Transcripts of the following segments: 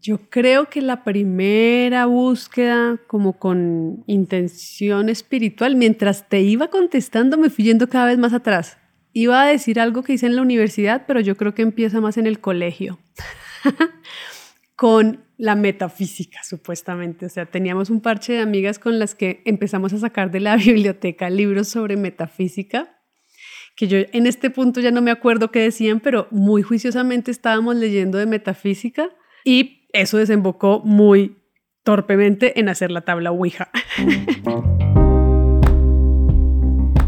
Yo creo que la primera búsqueda como con intención espiritual, mientras te iba contestando me fui yendo cada vez más atrás. Iba a decir algo que hice en la universidad, pero yo creo que empieza más en el colegio, con la metafísica, supuestamente. O sea, teníamos un parche de amigas con las que empezamos a sacar de la biblioteca libros sobre metafísica que yo en este punto ya no me acuerdo qué decían, pero muy juiciosamente estábamos leyendo de metafísica y eso desembocó muy torpemente en hacer la tabla Ouija.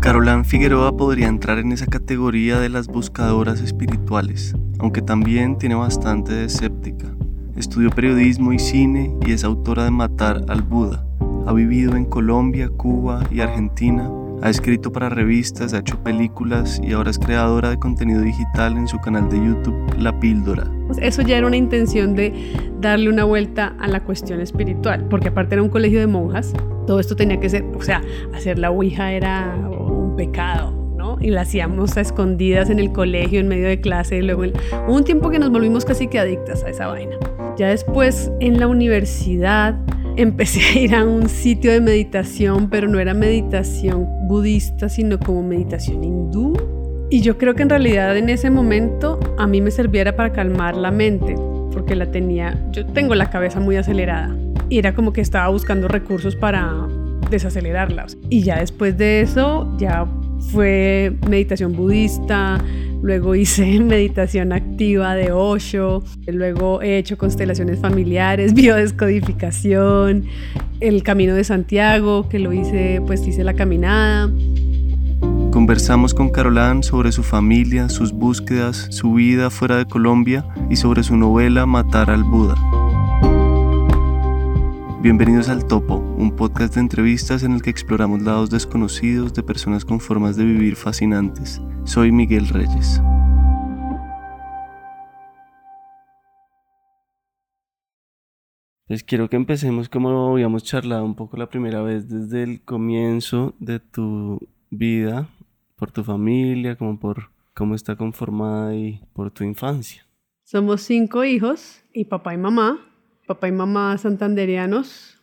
Carolán Figueroa podría entrar en esa categoría de las buscadoras espirituales, aunque también tiene bastante de escéptica. Estudió periodismo y cine y es autora de Matar al Buda. Ha vivido en Colombia, Cuba y Argentina ha escrito para revistas, ha hecho películas y ahora es creadora de contenido digital en su canal de YouTube La Píldora. Pues eso ya era una intención de darle una vuelta a la cuestión espiritual, porque aparte era un colegio de monjas, todo esto tenía que ser, o sea, hacer la Ouija era un pecado, ¿no? Y la hacíamos a escondidas en el colegio, en medio de clase, y luego hubo un tiempo que nos volvimos casi que adictas a esa vaina. Ya después en la universidad empecé a ir a un sitio de meditación, pero no era meditación budista, sino como meditación hindú. Y yo creo que en realidad en ese momento a mí me servía para calmar la mente, porque la tenía, yo tengo la cabeza muy acelerada. Y era como que estaba buscando recursos para desacelerarla. Y ya después de eso, ya fue meditación budista, luego hice meditación activa de Osho, luego he hecho constelaciones familiares, biodescodificación, el Camino de Santiago, que lo hice, pues hice la caminada. Conversamos con Carolán sobre su familia, sus búsquedas, su vida fuera de Colombia y sobre su novela Matar al Buda. Bienvenidos al Topo, un podcast de entrevistas en el que exploramos lados desconocidos de personas con formas de vivir fascinantes. Soy Miguel Reyes. Pues quiero que empecemos como habíamos charlado un poco la primera vez, desde el comienzo de tu vida, por tu familia, como por cómo está conformada y por tu infancia. Somos cinco hijos y papá y mamá papá y mamá santanderianos,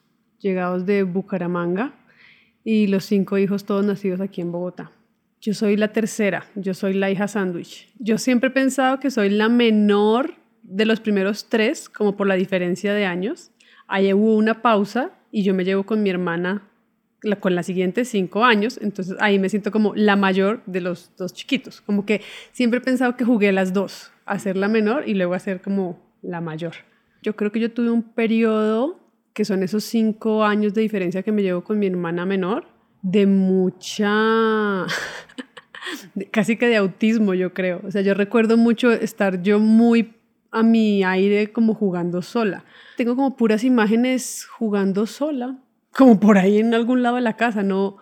llegados de Bucaramanga, y los cinco hijos todos nacidos aquí en Bogotá. Yo soy la tercera, yo soy la hija sándwich. Yo siempre he pensado que soy la menor de los primeros tres, como por la diferencia de años. Ahí hubo una pausa y yo me llevo con mi hermana con las siguientes cinco años, entonces ahí me siento como la mayor de los dos chiquitos. Como que siempre he pensado que jugué las dos, a ser la menor y luego a ser como la mayor. Yo creo que yo tuve un periodo, que son esos cinco años de diferencia que me llevo con mi hermana menor, de mucha, casi que de autismo, yo creo. O sea, yo recuerdo mucho estar yo muy a mi aire como jugando sola. Tengo como puras imágenes jugando sola, como por ahí en algún lado de la casa, no,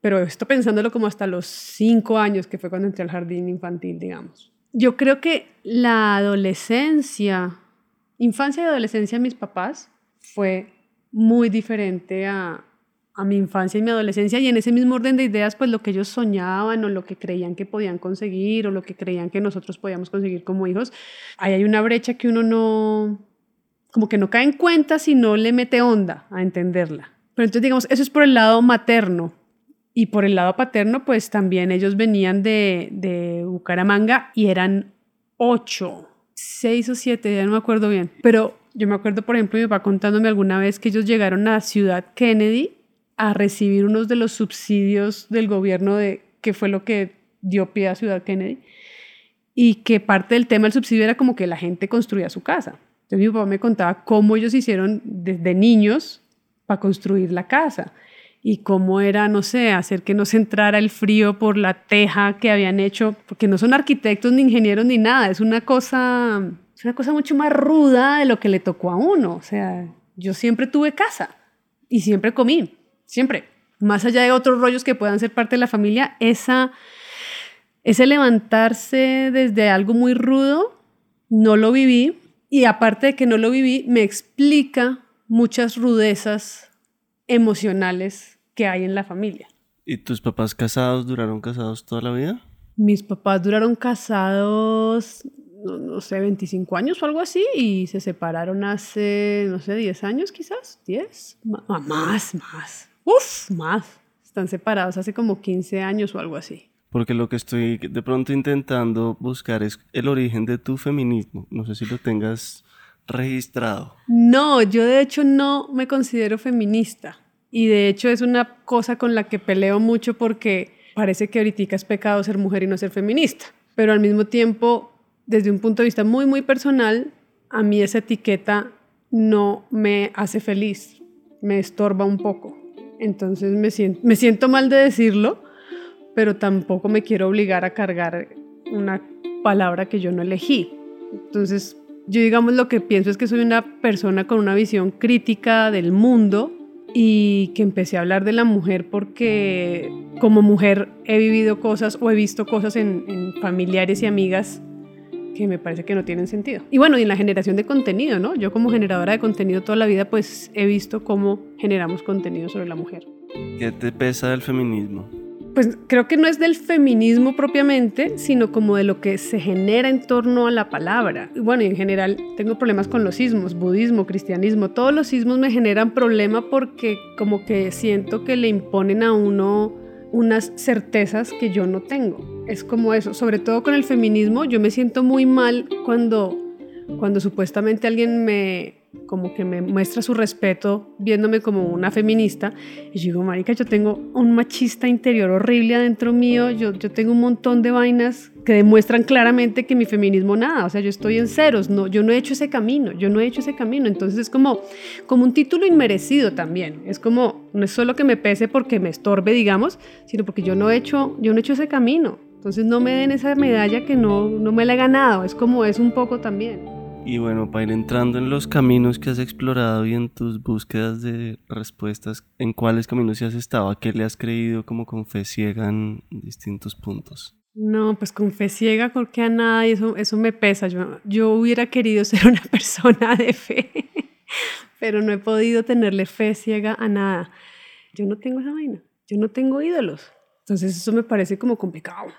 pero esto pensándolo como hasta los cinco años, que fue cuando entré al jardín infantil, digamos. Yo creo que la adolescencia infancia y adolescencia de mis papás fue muy diferente a, a mi infancia y mi adolescencia y en ese mismo orden de ideas, pues lo que ellos soñaban o lo que creían que podían conseguir o lo que creían que nosotros podíamos conseguir como hijos, ahí hay una brecha que uno no, como que no cae en cuenta si no le mete onda a entenderla. Pero entonces, digamos, eso es por el lado materno. Y por el lado paterno, pues también ellos venían de, de Bucaramanga y eran ocho seis o siete, ya no me acuerdo bien. Pero yo me acuerdo, por ejemplo, mi papá contándome alguna vez que ellos llegaron a Ciudad Kennedy a recibir unos de los subsidios del gobierno de que fue lo que dio pie a Ciudad Kennedy y que parte del tema del subsidio era como que la gente construía su casa. Entonces mi papá me contaba cómo ellos hicieron desde niños para construir la casa y cómo era, no sé, hacer que no se entrara el frío por la teja que habían hecho, porque no son arquitectos ni ingenieros ni nada, es una cosa, es una cosa mucho más ruda de lo que le tocó a uno. O sea, yo siempre tuve casa y siempre comí, siempre. Más allá de otros rollos que puedan ser parte de la familia, esa, ese levantarse desde algo muy rudo, no lo viví y aparte de que no lo viví, me explica muchas rudezas emocionales que hay en la familia. ¿Y tus papás casados duraron casados toda la vida? Mis papás duraron casados no, sé, 25 años o algo así y se separaron hace, no sé, 10 años quizás, 10, más, más, uf, más. Están separados hace como 15 años o algo así. Porque lo que estoy de pronto intentando buscar es el origen de tu feminismo. No sé si lo tengas registrado. No, yo de hecho no me considero feminista. Y de hecho es una cosa con la que peleo mucho porque parece que ahorita es pecado ser mujer y no ser feminista. Pero al mismo tiempo desde un punto de vista muy, muy personal, a mí esa etiqueta no me hace feliz, me estorba un poco. Entonces me siento, me siento mal de decirlo, pero tampoco me quiero obligar a cargar una palabra que yo no elegí. Entonces, yo digamos lo que pienso es que soy una persona con una visión crítica del mundo y que empecé a hablar de la mujer porque como mujer he vivido cosas o he visto cosas en, en familiares y amigas que me parece que no tienen sentido. Y bueno, y en la generación de contenido, ¿no? Yo como generadora de contenido toda la vida, pues he visto cómo generamos contenido sobre la mujer. ¿Qué te pesa del feminismo? Pues creo que no es del feminismo propiamente, sino como de lo que se genera en torno a la palabra. Y bueno, y en general tengo problemas con los sismos, budismo, cristianismo, todos los sismos me generan problema porque como que siento que le imponen a uno unas certezas que yo no tengo. Es como eso, sobre todo con el feminismo, yo me siento muy mal cuando, cuando supuestamente alguien me, como que me muestra su respeto viéndome como una feminista. Y yo digo, marica, yo tengo un machista interior horrible adentro mío, yo, yo tengo un montón de vainas que demuestran claramente que mi feminismo nada, o sea, yo estoy en ceros, no, yo no he hecho ese camino, yo no he hecho ese camino, entonces es como, como un título inmerecido también, es como, no es solo que me pese porque me estorbe, digamos, sino porque yo no he hecho, yo no he hecho ese camino, entonces no me den esa medalla que no, no me la he ganado, es como es un poco también. Y bueno, para ir entrando en los caminos que has explorado y en tus búsquedas de respuestas, ¿en cuáles caminos has estado? ¿A qué le has creído como con fe ciega en distintos puntos? No, pues con fe ciega porque a nada eso, eso me pesa. Yo, yo hubiera querido ser una persona de fe, pero no he podido tenerle fe ciega a nada. Yo no tengo esa vaina, yo no tengo ídolos. Entonces eso me parece como complicado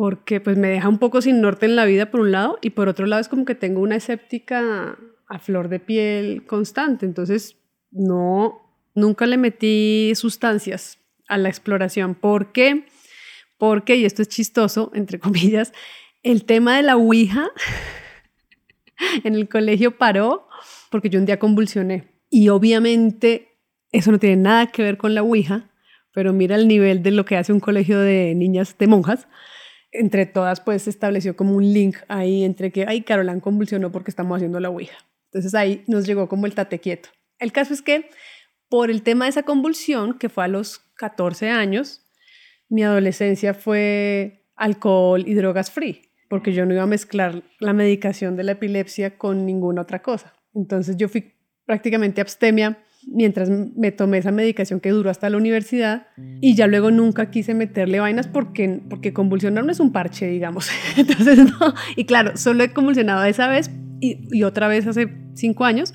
porque pues me deja un poco sin norte en la vida por un lado y por otro lado es como que tengo una escéptica a flor de piel constante, entonces no, nunca le metí sustancias a la exploración. ¿Por qué? Porque, y esto es chistoso, entre comillas, el tema de la Ouija en el colegio paró porque yo un día convulsioné y obviamente eso no tiene nada que ver con la Ouija, pero mira el nivel de lo que hace un colegio de niñas, de monjas entre todas pues se estableció como un link ahí entre que, ay, Carolán convulsionó porque estamos haciendo la Ouija. Entonces ahí nos llegó como el tate quieto. El caso es que por el tema de esa convulsión, que fue a los 14 años, mi adolescencia fue alcohol y drogas free, porque yo no iba a mezclar la medicación de la epilepsia con ninguna otra cosa. Entonces yo fui prácticamente abstemia mientras me tomé esa medicación que duró hasta la universidad y ya luego nunca quise meterle vainas porque, porque convulsionar no es un parche, digamos. Entonces, no. Y claro, solo he convulsionado esa vez y, y otra vez hace cinco años,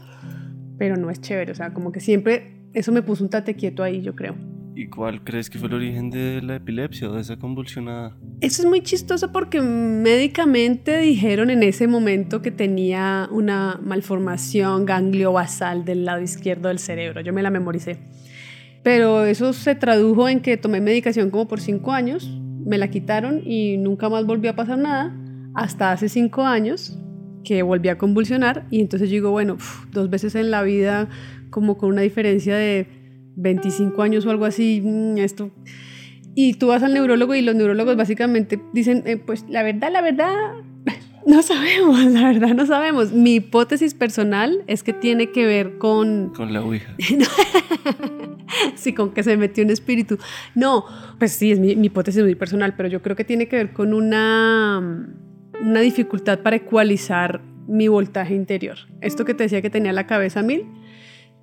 pero no es chévere. O sea, como que siempre eso me puso un tate quieto ahí, yo creo. ¿Y cuál crees que fue el origen de la epilepsia o de esa convulsionada? Eso es muy chistoso porque médicamente dijeron en ese momento que tenía una malformación ganglio-basal del lado izquierdo del cerebro. Yo me la memoricé. Pero eso se tradujo en que tomé medicación como por cinco años, me la quitaron y nunca más volvió a pasar nada, hasta hace cinco años que volví a convulsionar y entonces yo digo, bueno, dos veces en la vida como con una diferencia de 25 años o algo así, mm, esto. Y tú vas al neurólogo y los neurólogos básicamente dicen, eh, pues la verdad, la verdad, no sabemos, la verdad no sabemos. Mi hipótesis personal es que tiene que ver con... Con la Ouija. sí, con que se metió un espíritu. No, pues sí, es mi, hipótesis muy personal, pero yo creo que tiene que ver con una, una dificultad para ecualizar mi voltaje interior. Esto que te decía que tenía la cabeza mil,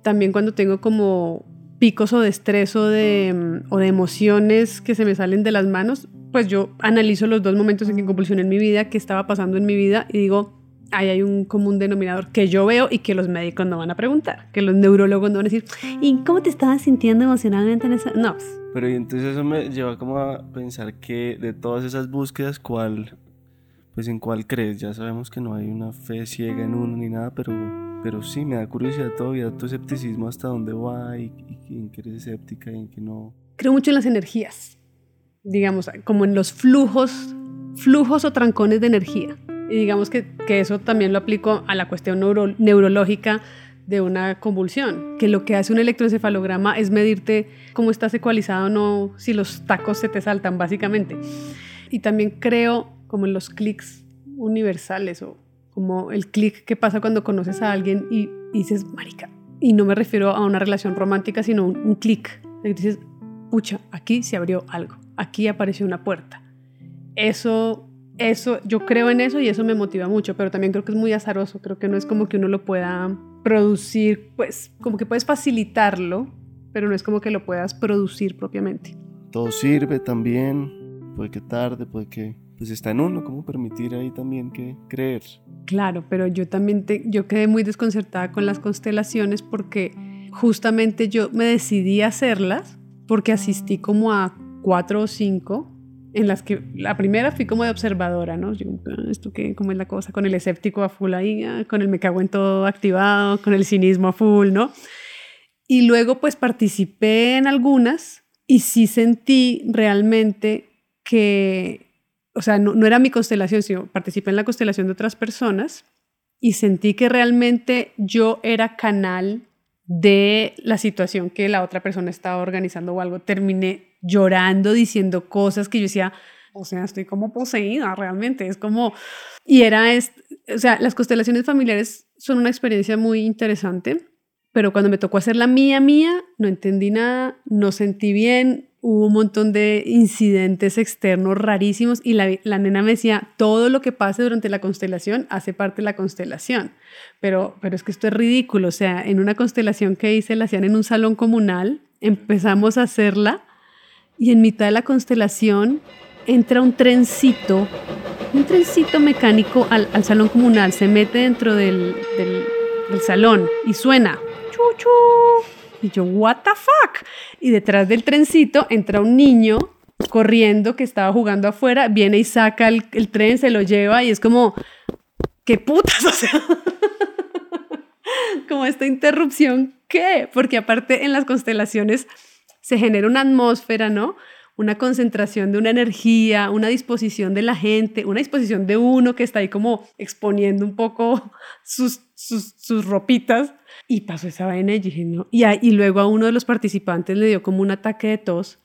también cuando tengo como picos o de estrés o de, mm, o de emociones que se me salen de las manos, pues yo analizo los dos momentos en que convulsioné en mi vida, qué estaba pasando en mi vida y digo, ahí hay un común denominador que yo veo y que los médicos no van a preguntar, que los neurólogos no van a decir, ¿y cómo te estabas sintiendo emocionalmente en esa? No. Pero y entonces eso me lleva como a pensar que de todas esas búsquedas, ¿cuál pues en cuál crees. Ya sabemos que no hay una fe ciega en uno ni nada, pero, pero sí, me da curiosidad todavía tu escepticismo hasta dónde va y, en qué eres escéptica y en qué no. Creo mucho en las energías, digamos, como en los flujos, flujos o trancones de energía. Y digamos que, que eso también lo aplico a la cuestión neurológica de una convulsión, que lo que hace un electroencefalograma es medirte cómo estás ecualizado o no, si los tacos se te saltan, básicamente. Y también creo como en los clics universales o como el clic que pasa cuando conoces a alguien y, dices, marica, y no me refiero a una relación romántica, sino un, un clic, dices, pucha, aquí se abrió algo, aquí apareció una puerta. Eso eso, yo creo en eso y eso me motiva mucho, pero también creo que es muy azaroso, creo que no es como que uno lo pueda producir, pues como que puedes facilitarlo, pero no es como que lo puedas producir propiamente. Todo sirve también, puede que tarde, puede que pues está en uno, cómo permitir ahí también que creer. Claro, pero yo también te, yo quedé muy desconcertada con las constelaciones porque justamente yo me decidí a hacerlas porque asistí como a cuatro o cinco en las que la primera fui como de observadora, ¿no? Yo, ah, ¿esto qué? ¿Cómo es la cosa? Con el escéptico a full ahí, ah, con el me cago en todo activado, con el cinismo a full, ¿no? Y luego pues participé en algunas y sí sentí realmente que, o sea, no, no era mi constelación, sino participé en la constelación de otras personas y sentí que realmente yo era canal de la situación que la otra persona estaba organizando o algo. Terminé llorando, diciendo cosas que yo decía, o sea, estoy como poseída realmente, es como, y era, o sea, las constelaciones familiares son una experiencia muy interesante, pero cuando me tocó hacer la mía, mía, no entendí nada, no sentí bien, hubo un montón de incidentes externos rarísimos y la, la, nena me decía, todo lo que pase durante la constelación hace parte de la constelación, pero, pero es que esto es ridículo, o sea, en una constelación que hice, la hacían en un salón comunal, empezamos a hacerla y en mitad de la constelación entra un trencito, un trencito mecánico al, salón comunal, se mete dentro del, del, salón y suena, chuchu. Y yo, what the fuck? Y detrás del trencito entra un niño corriendo que estaba jugando afuera, viene y saca el, el tren, se lo lleva y es como, ¿qué putas? O sea, como esta interrupción, ¿qué? Porque aparte en las constelaciones se genera una atmósfera, ¿no? Una concentración de una energía, una disposición de la gente, una disposición de uno que está ahí como exponiendo un poco sus, sus, ropitas. Y pasó esa vaina y dije, no. Y, y luego a uno de los participantes le dio como un ataque de tos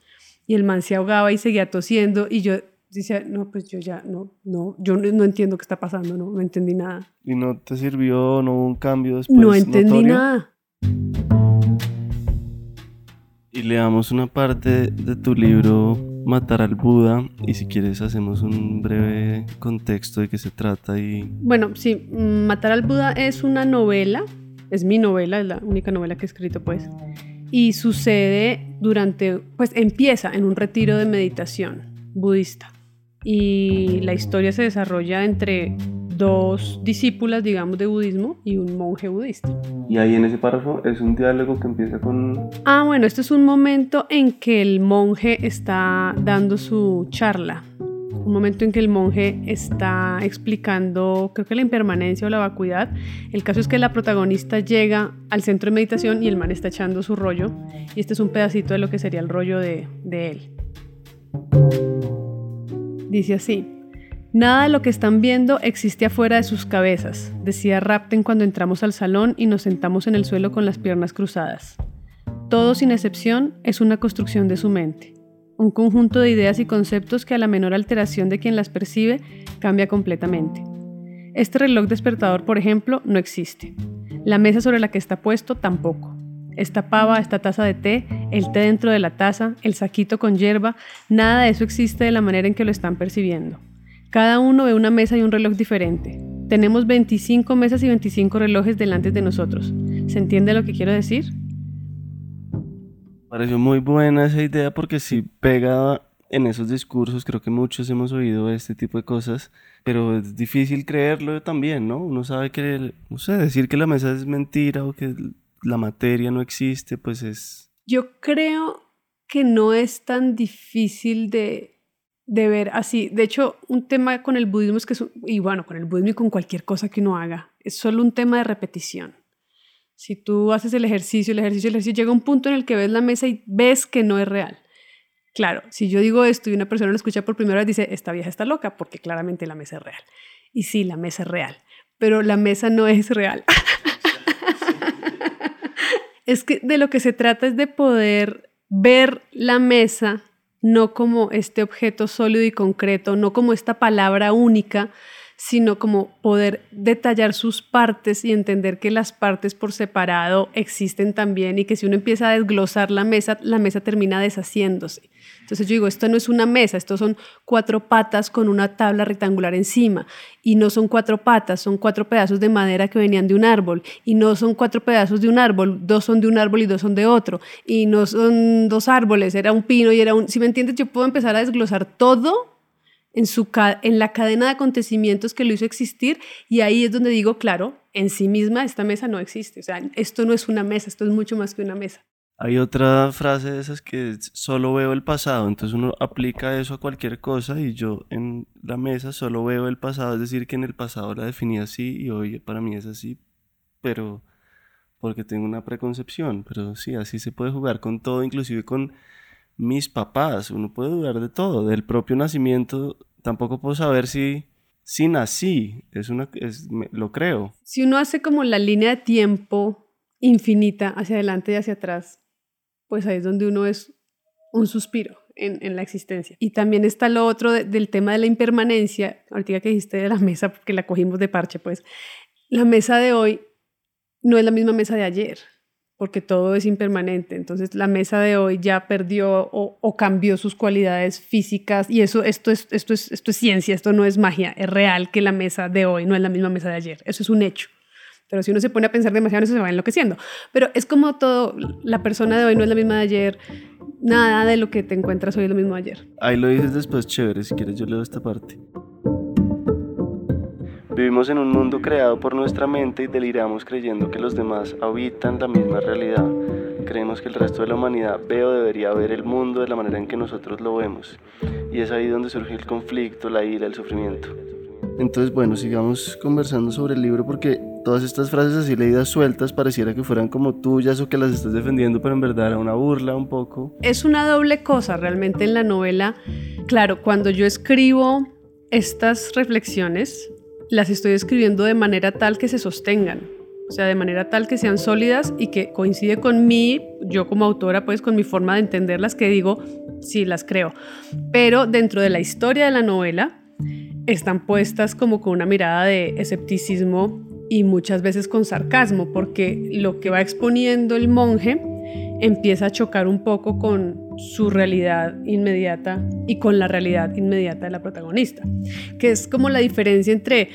y el man se ahogaba y seguía tosiendo y yo decía, no, pues yo ya, no, no, yo no, entiendo qué está pasando, no, no entendí nada. ¿Y no te sirvió, no hubo un cambio después? No entendí nada y leamos una parte de tu libro Matar al Buda y si quieres hacemos un breve contexto de qué se trata y... Bueno, sí, Matar al Buda es una novela, es mi novela, es la única novela que he escrito pues, y sucede durante, pues empieza en un retiro de meditación budista y la historia se desarrolla entre dos discípulas, digamos, de budismo y un monje budista. Y ahí en ese párrafo es un diálogo que empieza con... Ah, bueno, este es un momento en que el monje está dando su charla. Un momento en que el monje está explicando, creo que la impermanencia o la vacuidad. El caso es que la protagonista llega al centro de meditación y el man está echando su rollo. Y este es un pedacito de lo que sería el rollo de, de él. Dice así. Nada de lo que están viendo existe afuera de sus cabezas, decía Rapten cuando entramos al salón y nos sentamos en el suelo con las piernas cruzadas. Todo sin excepción es una construcción de su mente, un conjunto de ideas y conceptos que a la menor alteración de quien las percibe cambia completamente. Este reloj despertador, por ejemplo, no existe. La mesa sobre la que está puesto tampoco. Esta pava, esta taza de té, el té dentro de la taza, el saquito con hierba, nada de eso existe de la manera en que lo están percibiendo. Cada uno ve una mesa y un reloj diferente. Tenemos 25 mesas y 25 relojes delante de nosotros. ¿Se entiende lo que quiero decir? Pareció muy buena esa idea porque si pega en esos discursos, creo que muchos hemos oído este tipo de cosas, pero es difícil creerlo también, ¿no? Uno sabe que, no sé, decir que la mesa es mentira o que la materia no existe, pues es... Yo creo que no es tan difícil de de ver así. De hecho, un tema con el budismo es que, y bueno, con el budismo y con cualquier cosa que uno haga, es solo un tema de repetición. Si tú haces el ejercicio, el ejercicio, el ejercicio, llega un punto en el que ves la mesa y ves que no es real. Claro, si yo digo esto y una persona lo escucha por primera vez, dice, esta vieja está loca, porque claramente la mesa es real. Y sí, la mesa es real, pero la mesa no es real. es que de lo que se trata es de poder ver la mesa no como este objeto sólido y concreto, no como esta palabra única, sino como poder detallar sus partes y entender que las partes por separado existen también y que si uno empieza a desglosar la mesa, la mesa termina deshaciéndose. Entonces yo digo, esto no es una mesa, esto son cuatro patas con una tabla rectangular encima. Y no son cuatro patas, son cuatro pedazos de madera que venían de un árbol. Y no son cuatro pedazos de un árbol, dos son de un árbol y dos son de otro. Y no son dos árboles, era un pino y era un... Si me entiendes, yo puedo empezar a desglosar todo en, su, en la cadena de acontecimientos que lo hizo existir y ahí es donde digo, claro, en sí misma esta mesa no existe. O sea, esto no es una mesa, esto es mucho más que una mesa. Hay otra frase de esas que solo veo el pasado, entonces uno aplica eso a cualquier cosa y yo en la mesa solo veo el pasado, es decir, que en el pasado la definía así y hoy para mí es así, pero porque tengo una preconcepción, pero sí, así se puede jugar con todo, inclusive con mis papás, uno puede dudar de todo, del propio nacimiento, tampoco puedo saber si, si nací, es una, es, lo creo. Si uno hace como la línea de tiempo infinita hacia adelante y hacia atrás, pues ahí es donde uno es un suspiro en, la existencia. Y también está lo otro del tema de la impermanencia, ahorita que dijiste de la mesa, porque la cogimos de parche, pues la mesa de hoy no es la misma mesa de ayer, porque todo es impermanente. Entonces la mesa de hoy ya perdió o, cambió sus cualidades físicas y eso, esto es, esto, es, esto es ciencia, esto no es magia, es real que la mesa de hoy no es la misma mesa de ayer, eso es un hecho. Pero si uno se pone a pensar demasiado eso, se va enloqueciendo. Pero es como todo, la persona de hoy no es la misma de ayer, nada de lo que te encuentras hoy es lo mismo de ayer. Ahí lo dices después, chévere, si quieres yo leo esta parte. Vivimos en un mundo creado por nuestra mente y deliramos creyendo que los demás habitan la misma realidad. Creemos que el resto de la humanidad ve o debería ver el mundo de la manera en que nosotros lo vemos. Y es ahí donde surge el conflicto, la ira, el sufrimiento. Entonces, bueno, sigamos conversando sobre el libro porque todas estas frases así leídas sueltas pareciera que fueran como tuyas o que las estás defendiendo, pero en verdad era una burla un poco. Es una doble cosa realmente en la novela. Claro, cuando yo escribo estas reflexiones, las estoy escribiendo de manera tal que se sostengan. O sea, de manera tal que sean sólidas y que coincide con mí, yo como autora, pues con mi forma de entenderlas, que digo, sí, las creo. Pero dentro de la historia de la novela, están puestas como con una mirada de escepticismo y muchas veces con sarcasmo, porque lo que va exponiendo el monje empieza a chocar un poco con su realidad inmediata y con la realidad inmediata de la protagonista, que es como la diferencia entre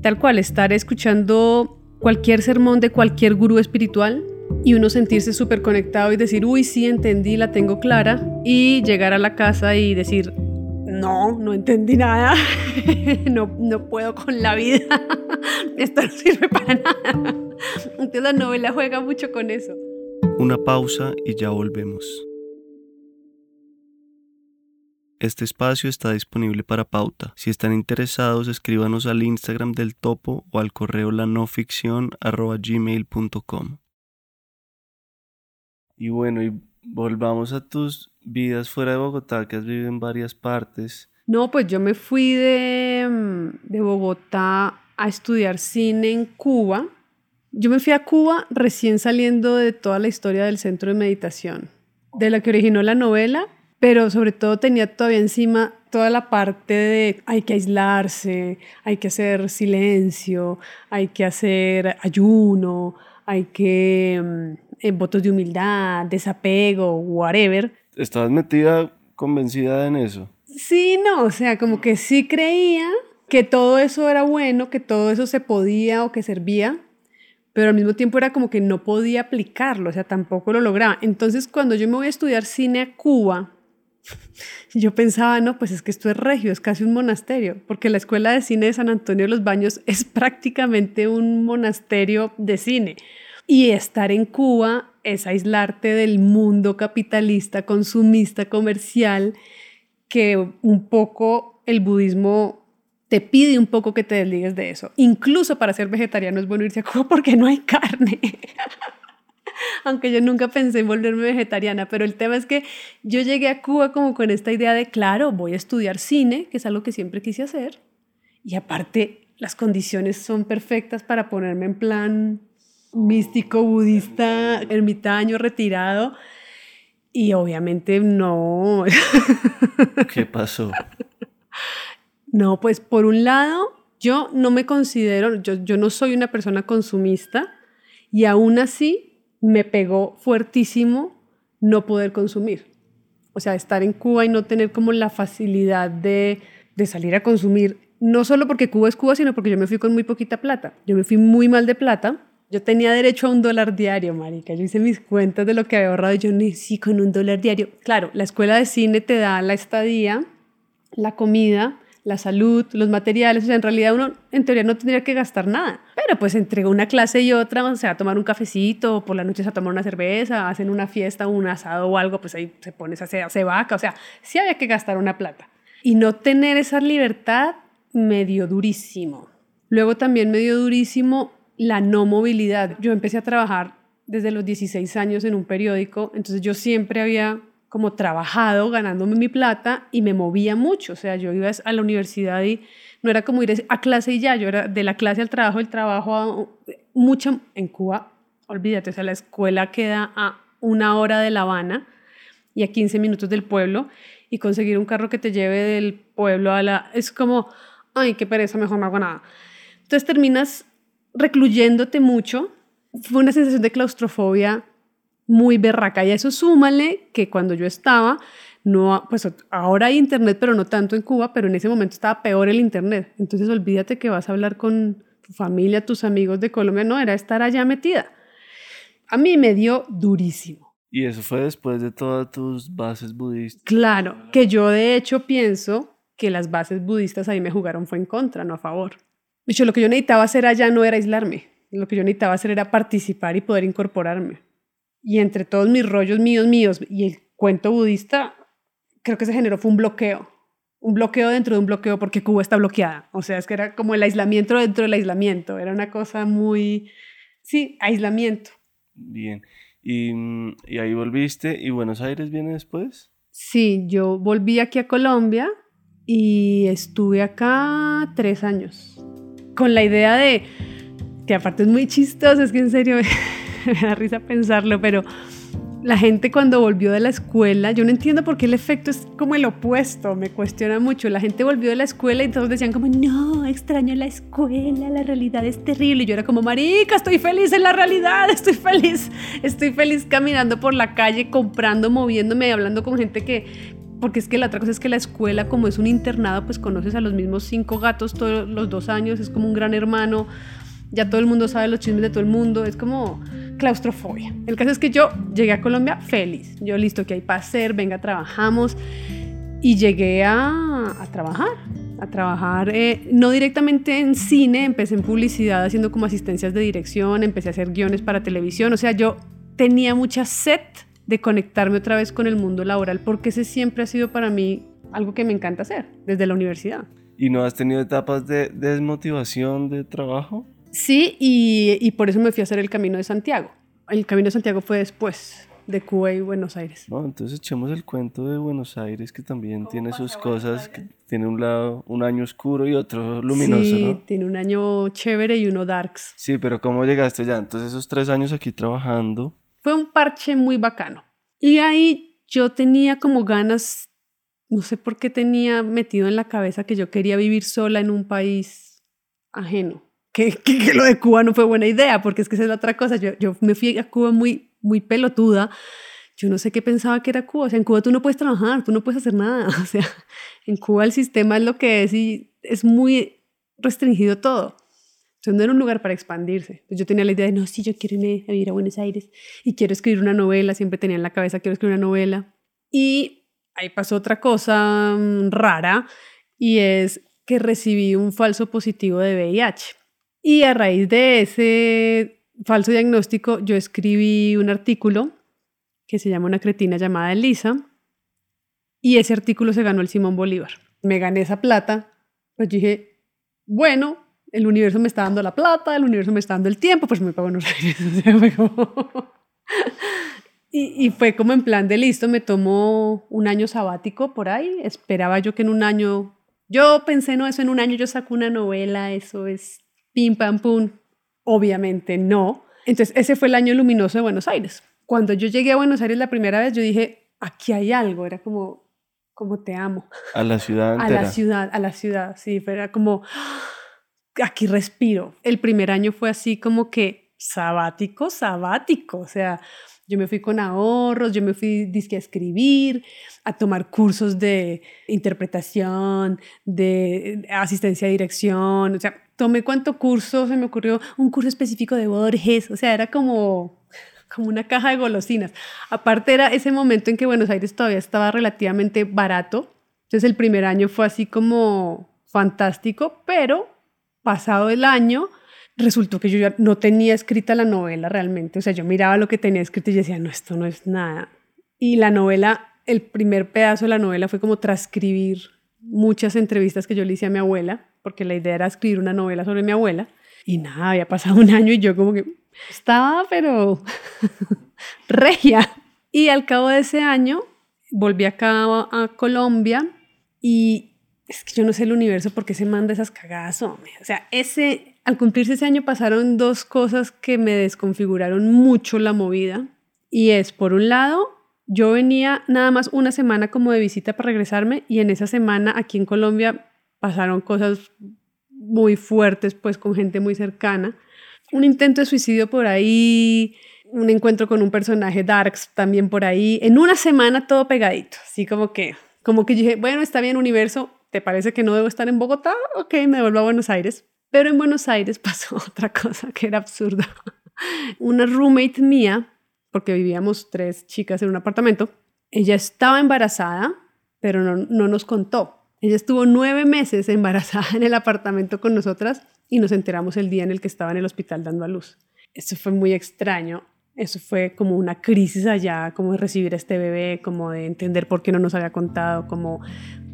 tal cual estar escuchando cualquier sermón de cualquier gurú espiritual y uno sentirse súper conectado y decir, uy, sí, entendí, la tengo clara, y llegar a la casa y decir, no, no entendí nada, no, no puedo con la vida, esto no sirve para nada. Entonces la novela juega mucho con eso. Una pausa y ya volvemos. Este espacio está disponible para pauta. Si están interesados, escríbanos al Instagram del topo o al correo lanoficción.gmail.com. Y bueno, y volvamos a tus vidas fuera de Bogotá, que has vivido en varias partes. No, pues yo me fui de, mm, de Bogotá a estudiar cine en Cuba. Yo me fui a Cuba recién saliendo de toda la historia del centro de meditación, de la que originó la novela, pero sobre todo tenía todavía encima toda la parte de hay que aislarse, hay que hacer silencio, hay que hacer ayuno, hay que mm, en votos de humildad, desapego, whatever. ¿Estabas metida, convencida en eso? Sí, no, o sea, como que sí creía que todo eso era bueno, que todo eso se podía o que servía, pero al mismo tiempo era como que no podía aplicarlo, o sea, tampoco lo lograba. Entonces, cuando yo me voy a estudiar cine a Cuba, yo pensaba, no, pues es que esto es regio, es casi un monasterio, porque la Escuela de Cine de San Antonio de los Baños es prácticamente un monasterio de cine. Y estar en Cuba es aislarte del mundo capitalista, consumista, comercial, que un poco el budismo te pide un poco que te desligues de eso. Incluso para ser vegetariano es bueno irse a Cuba porque no hay carne. Aunque yo nunca pensé en volverme vegetariana, pero el tema es que yo llegué a Cuba como con esta idea de, claro, voy a estudiar cine, que es algo que siempre quise hacer, y aparte las condiciones son perfectas para ponerme en plan místico, budista, ermitaño, retirado. Y obviamente no. ¿Qué pasó? No, pues por un lado, yo no me considero, yo, yo no soy una persona consumista y aún así me pegó fuertísimo no poder consumir. O sea, estar en Cuba y no tener como la facilidad de, de salir a consumir, no solo porque Cuba es Cuba, sino porque yo me fui con muy poquita plata. Yo me fui muy mal de plata. Yo tenía derecho a un dólar diario, marica. Yo hice mis cuentas de lo que había ahorrado y yo ni sí con un dólar diario. Claro, la escuela de cine te da la estadía, la comida, la salud, los materiales, o sea, en realidad uno en teoría no tendría que gastar nada, pero pues entre una clase y otra, o sea, a tomar un cafecito, por la noche a tomar una cerveza, hacen una fiesta, un asado o algo, pues ahí se pone, se vaca, o sea, sí había que gastar una plata. Y no tener esa libertad me dio durísimo. Luego también me dio durísimo la no movilidad. Yo empecé a trabajar desde los 16 años en un periódico, entonces yo siempre había como trabajado ganándome mi plata y me movía mucho. O sea, yo iba a la universidad y no era como ir a clase y ya, yo era de la clase al trabajo, el trabajo a mucho en Cuba, olvídate, o sea, la escuela queda a una hora de La Habana y a 15 minutos del pueblo y conseguir un carro que te lleve del pueblo a la... Es como, ay, qué pereza, mejor no hago nada. Entonces terminas recluyéndote mucho. Fue una sensación de claustrofobia muy berraca. Y a eso súmale que cuando yo estaba, no, pues ahora hay internet, pero no tanto en Cuba, pero en ese momento estaba peor el internet. Entonces olvídate que vas a hablar con tu familia, tus amigos de Colombia, no, era estar allá metida. A mí me dio durísimo. ¿Y eso fue después de todas tus bases budistas? Claro, que yo de hecho pienso que las bases budistas ahí me jugaron fue en contra, no a favor. De hecho, lo que yo necesitaba hacer allá no era aislarme, lo que yo necesitaba hacer era participar y poder incorporarme. Y entre todos mis rollos míos, míos y el cuento budista, creo que se generó fue un bloqueo. Un bloqueo dentro de un bloqueo porque Cuba está bloqueada. O sea, es que era como el aislamiento dentro del aislamiento. Era una cosa muy... Sí, aislamiento. Bien. ¿Y, y ahí volviste? ¿Y Buenos Aires viene después? Sí, yo volví aquí a Colombia y estuve acá tres años. Con la idea de, que aparte es muy chistoso, es que en serio me da risa pensarlo, pero la gente cuando volvió de la escuela, yo no entiendo por qué el efecto es como el opuesto, me cuestiona mucho. La gente volvió de la escuela y todos decían como, no, extraño la escuela, la realidad es terrible. Y yo era como, marica, estoy feliz en la realidad, estoy feliz, estoy feliz caminando por la calle, comprando, moviéndome, hablando con gente que, porque es que la otra cosa es que la escuela, como es un internado, pues conoces a los mismos cinco gatos todos los dos años, es como un gran hermano, ya todo el mundo sabe los chismes de todo el mundo, es como claustrofobia. El caso es que yo llegué a Colombia feliz, yo listo, que hay para hacer? Venga, trabajamos. Y llegué a, trabajar, a trabajar, eh, no directamente en cine, empecé en publicidad haciendo como asistencias de dirección, empecé a hacer guiones para televisión, o sea, yo tenía mucha sed de conectarme otra vez con el mundo laboral, porque ese siempre ha sido para mí algo que me encanta hacer desde la universidad. ¿Y no has tenido etapas de desmotivación de trabajo? Sí, y, y, por eso me fui a hacer el Camino de Santiago. El Camino de Santiago fue después de Cuba y Buenos Aires. No, entonces echemos el cuento de Buenos Aires, que también tiene sus cosas, que tiene un lado, un año oscuro y otro luminoso, sí, tiene un año chévere y uno darks. Sí, pero ¿cómo llegaste ya? Entonces esos tres años aquí trabajando. Fue un parche muy bacano. Y ahí yo tenía como ganas, no sé por qué tenía metido en la cabeza que yo quería vivir sola en un país ajeno que, que, lo de Cuba no fue buena idea, porque es que esa es la otra cosa. Yo, yo me fui a Cuba muy, muy pelotuda. Yo no sé qué pensaba que era Cuba. O sea, en Cuba tú no puedes trabajar, tú no puedes hacer nada. O sea, en Cuba el sistema es lo que es y es muy restringido todo. Entonces no era un lugar para expandirse. yo tenía la idea de, no, sí, yo quiero irme a vivir a Buenos Aires y quiero escribir una novela. Siempre tenía en la cabeza, quiero escribir una novela. Y ahí pasó otra cosa mm, rara y es que recibí un falso positivo de VIH. Y a raíz de ese falso diagnóstico, yo escribí un artículo que se llama Una cretina llamada Elisa. y ese artículo se ganó el Simón Bolívar. Me gané esa plata, pues dije, bueno, el universo me está dando la plata, el universo me está dando el tiempo, pues me para Buenos y, y, fue como en plan de listo, me tomó un año sabático por ahí, esperaba yo que en un año, yo pensé, no, eso en un año yo saco una novela, eso es pim, pam, pum. Obviamente no. Entonces, ese fue el año luminoso de Buenos Aires. Cuando yo llegué a Buenos Aires la primera vez, yo dije, aquí hay algo, era como, como te amo. A la ciudad entera. A la ciudad, a la ciudad, sí, era como, aquí respiro. El primer año fue así como que sabático, sabático, o sea, yo me fui con ahorros, yo me fui disque a escribir, a tomar cursos de interpretación, de asistencia a dirección, o sea, tomé cuánto curso se me ocurrió, un curso específico de Borges, o sea, era como como una caja de golosinas. Aparte era ese momento en que Buenos Aires todavía estaba relativamente barato, entonces el primer año fue así como fantástico, pero pasado el año resultó que yo ya no tenía escrita la novela realmente, o sea, yo miraba lo que tenía escrito y decía, no, esto no es nada. Y la novela, el primer pedazo de la novela fue como transcribir muchas entrevistas que yo le hice a mi abuela, porque la idea era escribir una novela sobre mi abuela. Y nada, había pasado un año y yo como que estaba, pero regia. Y al cabo de ese año volví acá a, Colombia y es que yo no sé el universo por qué se manda esas cagadas, O sea, ese, al cumplirse ese año pasaron dos cosas que me desconfiguraron mucho la movida. Y es, por un lado, yo venía nada más una semana como de visita para regresarme y en esa semana aquí en Colombia pasaron cosas muy fuertes, pues con gente muy cercana. Un intento de suicidio por ahí, un encuentro con un personaje darks también por ahí, en una semana todo pegadito, así como que, como que dije, bueno, está bien universo, ¿te parece que no debo estar en Bogotá? Ok, me devuelvo a Buenos Aires. Pero en Buenos Aires pasó otra cosa que era absurda. Una roommate mía, porque vivíamos tres chicas en un apartamento, ella estaba embarazada, pero no, no nos contó. Ella estuvo nueve meses embarazada en el apartamento con nosotras y nos enteramos el día en el que estaba en el hospital dando a luz. Eso fue muy extraño. Eso fue como una crisis allá, como de recibir a este bebé, como de entender por qué no nos había contado, como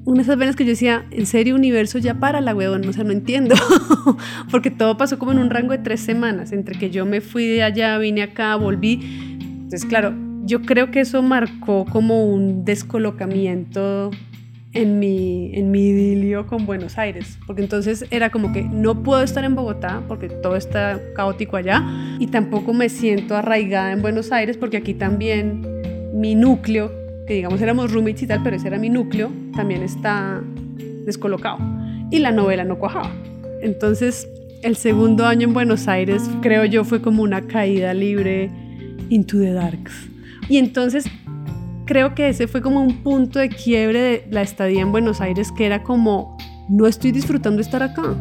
una de esas veces que yo decía, en serio, universo, ya para la huevón, o sea, no entiendo, porque todo pasó como en un rango de tres semanas, entre que yo me fui de allá, vine acá, volví. Entonces, claro, yo creo que eso marcó como un descolocamiento en mi, en mi idilio con Buenos Aires, porque entonces era como que no puedo estar en Bogotá porque todo está caótico allá y tampoco me siento arraigada en Buenos Aires porque aquí también mi núcleo, que digamos éramos roommates y tal, pero ese era mi núcleo, también está descolocado y la novela no cuajaba. Entonces el segundo año en Buenos Aires creo yo fue como una caída libre into the darks. Y entonces creo que ese fue como un punto de quiebre de la estadía en Buenos Aires, que era como, no estoy disfrutando estar acá.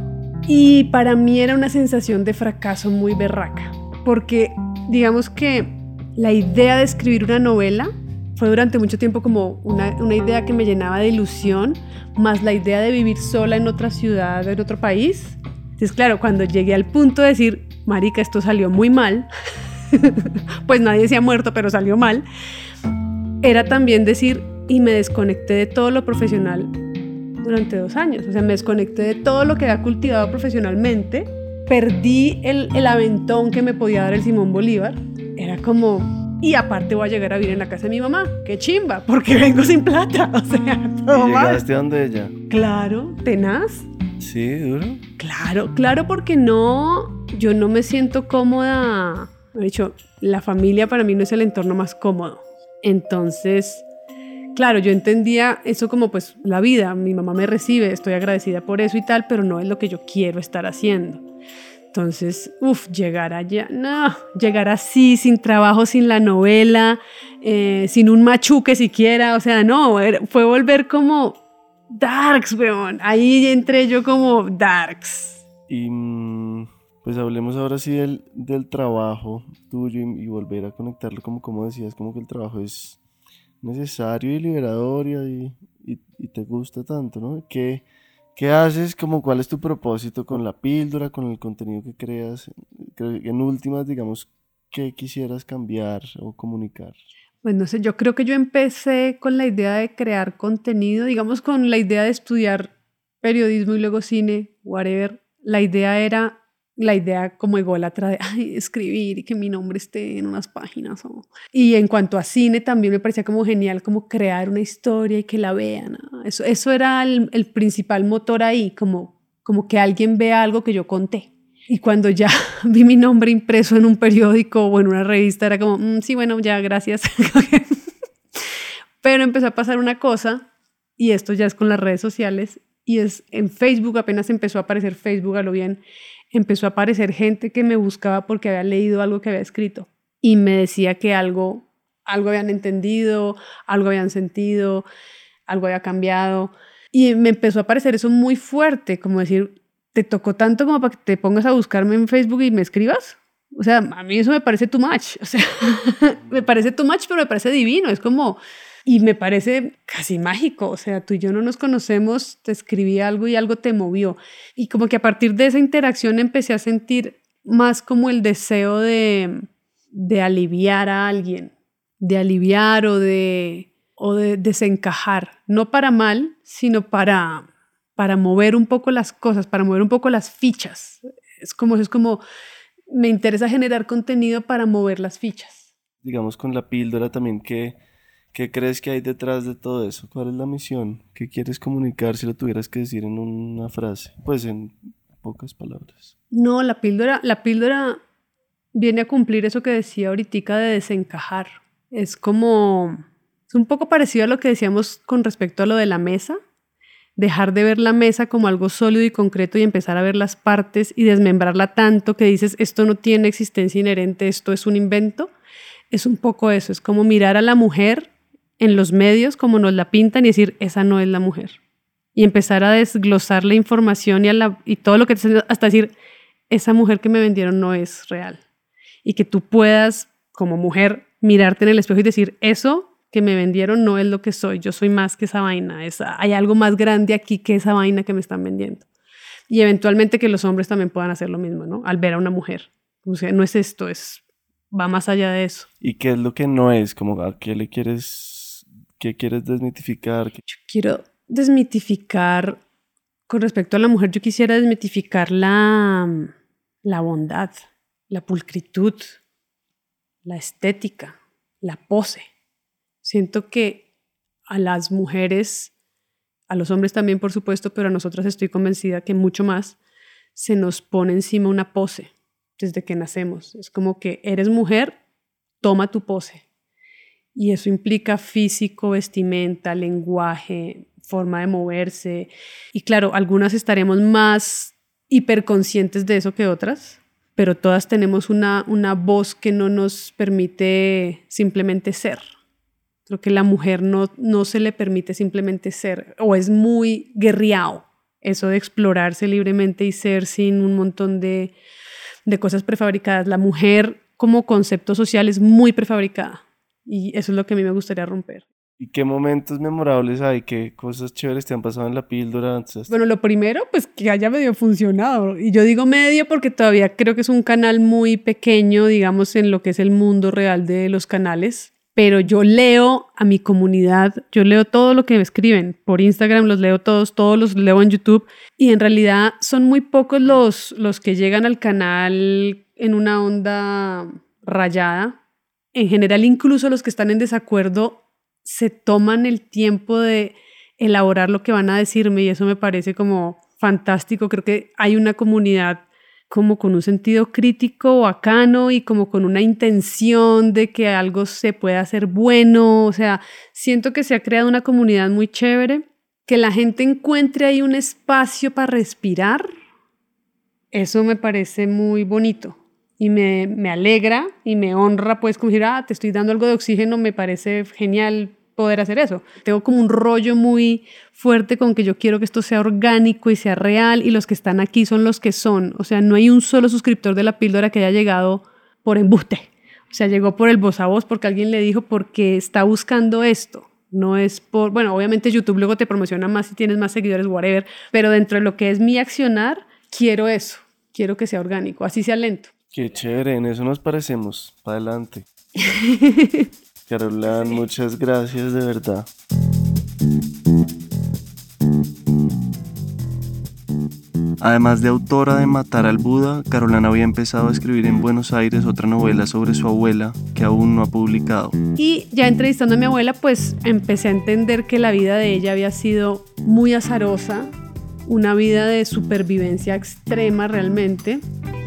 Y para mí era una sensación de fracaso muy berraca, porque digamos que la idea de escribir una novela fue durante mucho tiempo como una, una, idea que me llenaba de ilusión, más la idea de vivir sola en otra ciudad, en otro país. Entonces, claro, cuando llegué al punto de decir, Marica, esto salió muy mal, pues nadie se ha muerto, pero salió mal, era también decir, y me desconecté de todo lo profesional durante dos años. O sea, me desconecté de todo lo que había cultivado profesionalmente. Perdí el, el aventón que me podía dar el Simón Bolívar. Era como, y aparte voy a llegar a vivir en la casa de mi mamá. ¡Qué chimba! Porque vengo sin plata. O sea, todo ¿Y llegaste donde ella? Claro, tenaz. Sí, duro. Claro, claro, porque no, yo no me siento cómoda. De hecho, la familia para mí no es el entorno más cómodo. Entonces, claro, yo entendía eso como pues la vida, mi mamá me recibe, estoy agradecida por eso y tal, pero no es lo que yo quiero estar haciendo. Entonces, uff, llegar allá, no, llegar así, sin trabajo, sin la novela, eh, sin un machuque siquiera, o sea, no, fue volver como darks, weón. Ahí entré yo como darks. Y mm, pues hablemos ahora sí del, del trabajo tuyo y, volver a conectarlo como, como decías, como que el trabajo es necesario y liberador y, y, te gusta tanto, ¿no? ¿Qué, ¿Qué haces? Como, ¿Cuál es tu propósito con la píldora, con el contenido que creas? En últimas, digamos, ¿qué quisieras cambiar o comunicar? Pues no sé, yo creo que yo empecé con la idea de crear contenido, digamos con la idea de estudiar periodismo y luego cine, whatever. La idea era la idea como ególatra de ay, escribir y que mi nombre esté en unas páginas. Y en cuanto a cine también me parecía como genial como crear una historia y que la vean. Eso, eso era el, el, principal motor ahí, como, como que alguien vea algo que yo conté. Y cuando ya vi mi nombre impreso en un periódico o en una revista, era como, mm, sí, bueno, ya, gracias. Pero empezó a pasar una cosa, y esto ya es con las redes sociales, y es en Facebook, apenas empezó a aparecer Facebook a lo bien, empezó a aparecer gente que me buscaba porque había leído algo que había escrito y me decía que algo, algo habían entendido, algo habían sentido, algo había cambiado. Y me empezó a aparecer eso muy fuerte, como decir, te tocó tanto como para que te pongas a buscarme en Facebook y me escribas. O sea, a mí eso me parece too much. O sea, me parece too much, pero me parece divino. Es como, y me parece casi mágico. O sea, tú y yo no nos conocemos, te escribí algo y algo te movió. Y como que a partir de esa interacción empecé a sentir más como el deseo de, de aliviar a alguien, de aliviar o de, o de desencajar. No para mal, sino para para mover un poco las cosas, para mover un poco las fichas. Es como, es como, me interesa generar contenido para mover las fichas. Digamos con la píldora también, ¿qué, ¿qué crees que hay detrás de todo eso? ¿Cuál es la misión? ¿Qué quieres comunicar si lo tuvieras que decir en una frase? Pues en pocas palabras. No, la píldora, la píldora viene a cumplir eso que decía ahorita de desencajar. Es como, es un poco parecido a lo que decíamos con respecto a lo de la mesa dejar de ver la mesa como algo sólido y concreto y empezar a ver las partes y desmembrarla tanto que dices, esto no tiene existencia inherente, esto es un invento, es un poco eso, es como mirar a la mujer en los medios como nos la pintan y decir, esa no es la mujer. Y empezar a desglosar la información y, y todo lo que te hasta decir, esa mujer que me vendieron no es real. Y que tú puedas, como mujer, mirarte en el espejo y decir, eso que me vendieron no es lo que soy, yo soy más que esa vaina, es, hay algo más grande aquí que esa vaina que me están vendiendo. Y eventualmente que los hombres también puedan hacer lo mismo, ¿no? Al ver a una mujer. O sea, no es esto, es va más allá de eso. ¿Y qué es lo que no es? Como a qué le quieres, qué quieres desmitificar? Yo quiero desmitificar, con respecto a la mujer, yo quisiera desmitificar la, la bondad, la pulcritud, la estética, la pose. Siento que a las mujeres, a los hombres también por supuesto, pero a nosotras estoy convencida que mucho más, se nos pone encima una pose desde que nacemos. Es como que eres mujer, toma tu pose. Y eso implica físico, vestimenta, lenguaje, forma de moverse. Y claro, algunas estaremos más hiperconscientes de eso que otras, pero todas tenemos una, una voz que no nos permite simplemente ser. Creo que la mujer no, no se le permite simplemente ser o es muy guerriao eso de explorarse libremente y ser sin un montón de, de cosas prefabricadas. La mujer como concepto social es muy prefabricada y eso es lo que a mí me gustaría romper. ¿Y qué momentos memorables hay? ¿Qué cosas chéveres te han pasado en la píldora? Bueno, lo primero, pues que haya medio funcionado. Y yo digo medio porque todavía creo que es un canal muy pequeño, digamos, en lo que es el mundo real de los canales pero yo leo a mi comunidad, yo leo todo lo que me escriben, por Instagram los leo todos, todos los leo en YouTube y en realidad son muy pocos los, los que llegan al canal en una onda rayada. En general, incluso los que están en desacuerdo se toman el tiempo de elaborar lo que van a decirme y eso me parece como fantástico. Creo que hay una comunidad como con un sentido crítico bacano y como con una intención de que algo se pueda hacer bueno. O sea, siento que se ha creado una comunidad muy chévere, que la gente encuentre ahí un espacio para respirar. Eso me parece muy bonito y me, me alegra y me honra, pues, como decir, ah, te estoy dando algo de oxígeno, me parece genial poder hacer eso. Tengo como un rollo muy fuerte con que yo quiero que esto sea orgánico y sea real y los que están aquí son los que son. O sea, no hay un solo suscriptor de la píldora que haya llegado por embuste. O sea, llegó por el voz a voz porque alguien le dijo porque está buscando esto. No es por, bueno, obviamente YouTube luego te promociona más si tienes más seguidores, whatever, pero dentro de lo que es mi accionar, quiero eso. Quiero que sea orgánico, así sea lento. Qué chévere, en eso nos parecemos. Para adelante. Carolán, muchas gracias de verdad. Además de autora de Matar al Buda, Carolina había empezado a escribir en Buenos Aires otra novela sobre su abuela que aún no ha publicado. Y ya entrevistando a mi abuela, pues empecé a entender que la vida de ella había sido muy azarosa, una vida de supervivencia extrema realmente,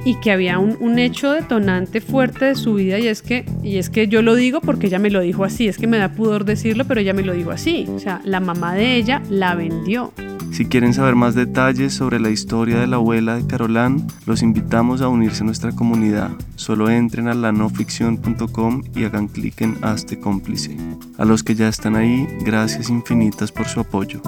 y que había un, un, hecho detonante fuerte de su vida y es que y es que yo lo digo porque ella me lo dijo así, es que me da pudor decirlo, pero ella me lo dijo así, o sea, la mamá de ella la vendió. Si quieren saber más detalles sobre la historia de la abuela de Carolán, los invitamos a unirse a nuestra comunidad. Solo entren a lanoficción.com y hagan clic en Hazte cómplice. A los que ya están ahí, gracias infinitas por su apoyo.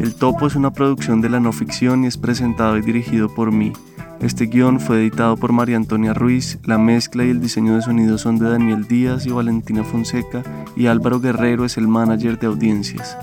El Topo es una producción de la no ficción y es presentado y dirigido por mí. Este guion fue editado por María Antonia Ruiz, la mezcla y el diseño de sonido son de Daniel Díaz y Valentina Fonseca y Álvaro Guerrero es el manager de audiencias.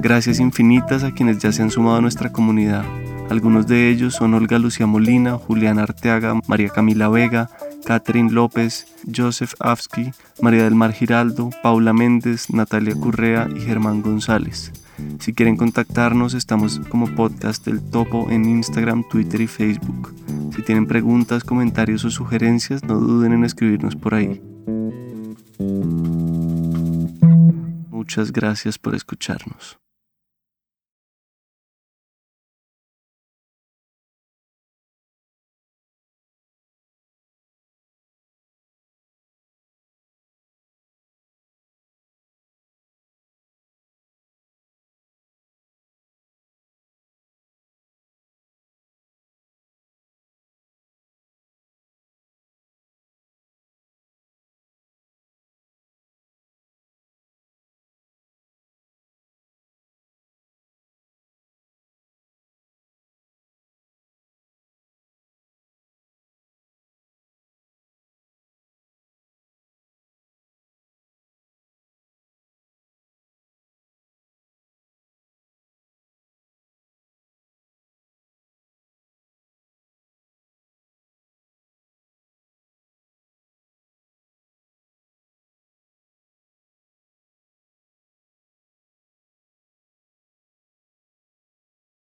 Gracias infinitas a quienes ya se han sumado a nuestra comunidad. Algunos de ellos son Olga Lucía Molina, Julián Arteaga, María Camila Vega, Catherine López, Joseph Afsky, María del Mar Giraldo, Paula Méndez, Natalia Currea y Germán González. Si quieren contactarnos, estamos como podcast del Topo en Instagram, Twitter y Facebook. Si tienen preguntas, comentarios o sugerencias, no duden en escribirnos por ahí. Muchas gracias por escucharnos.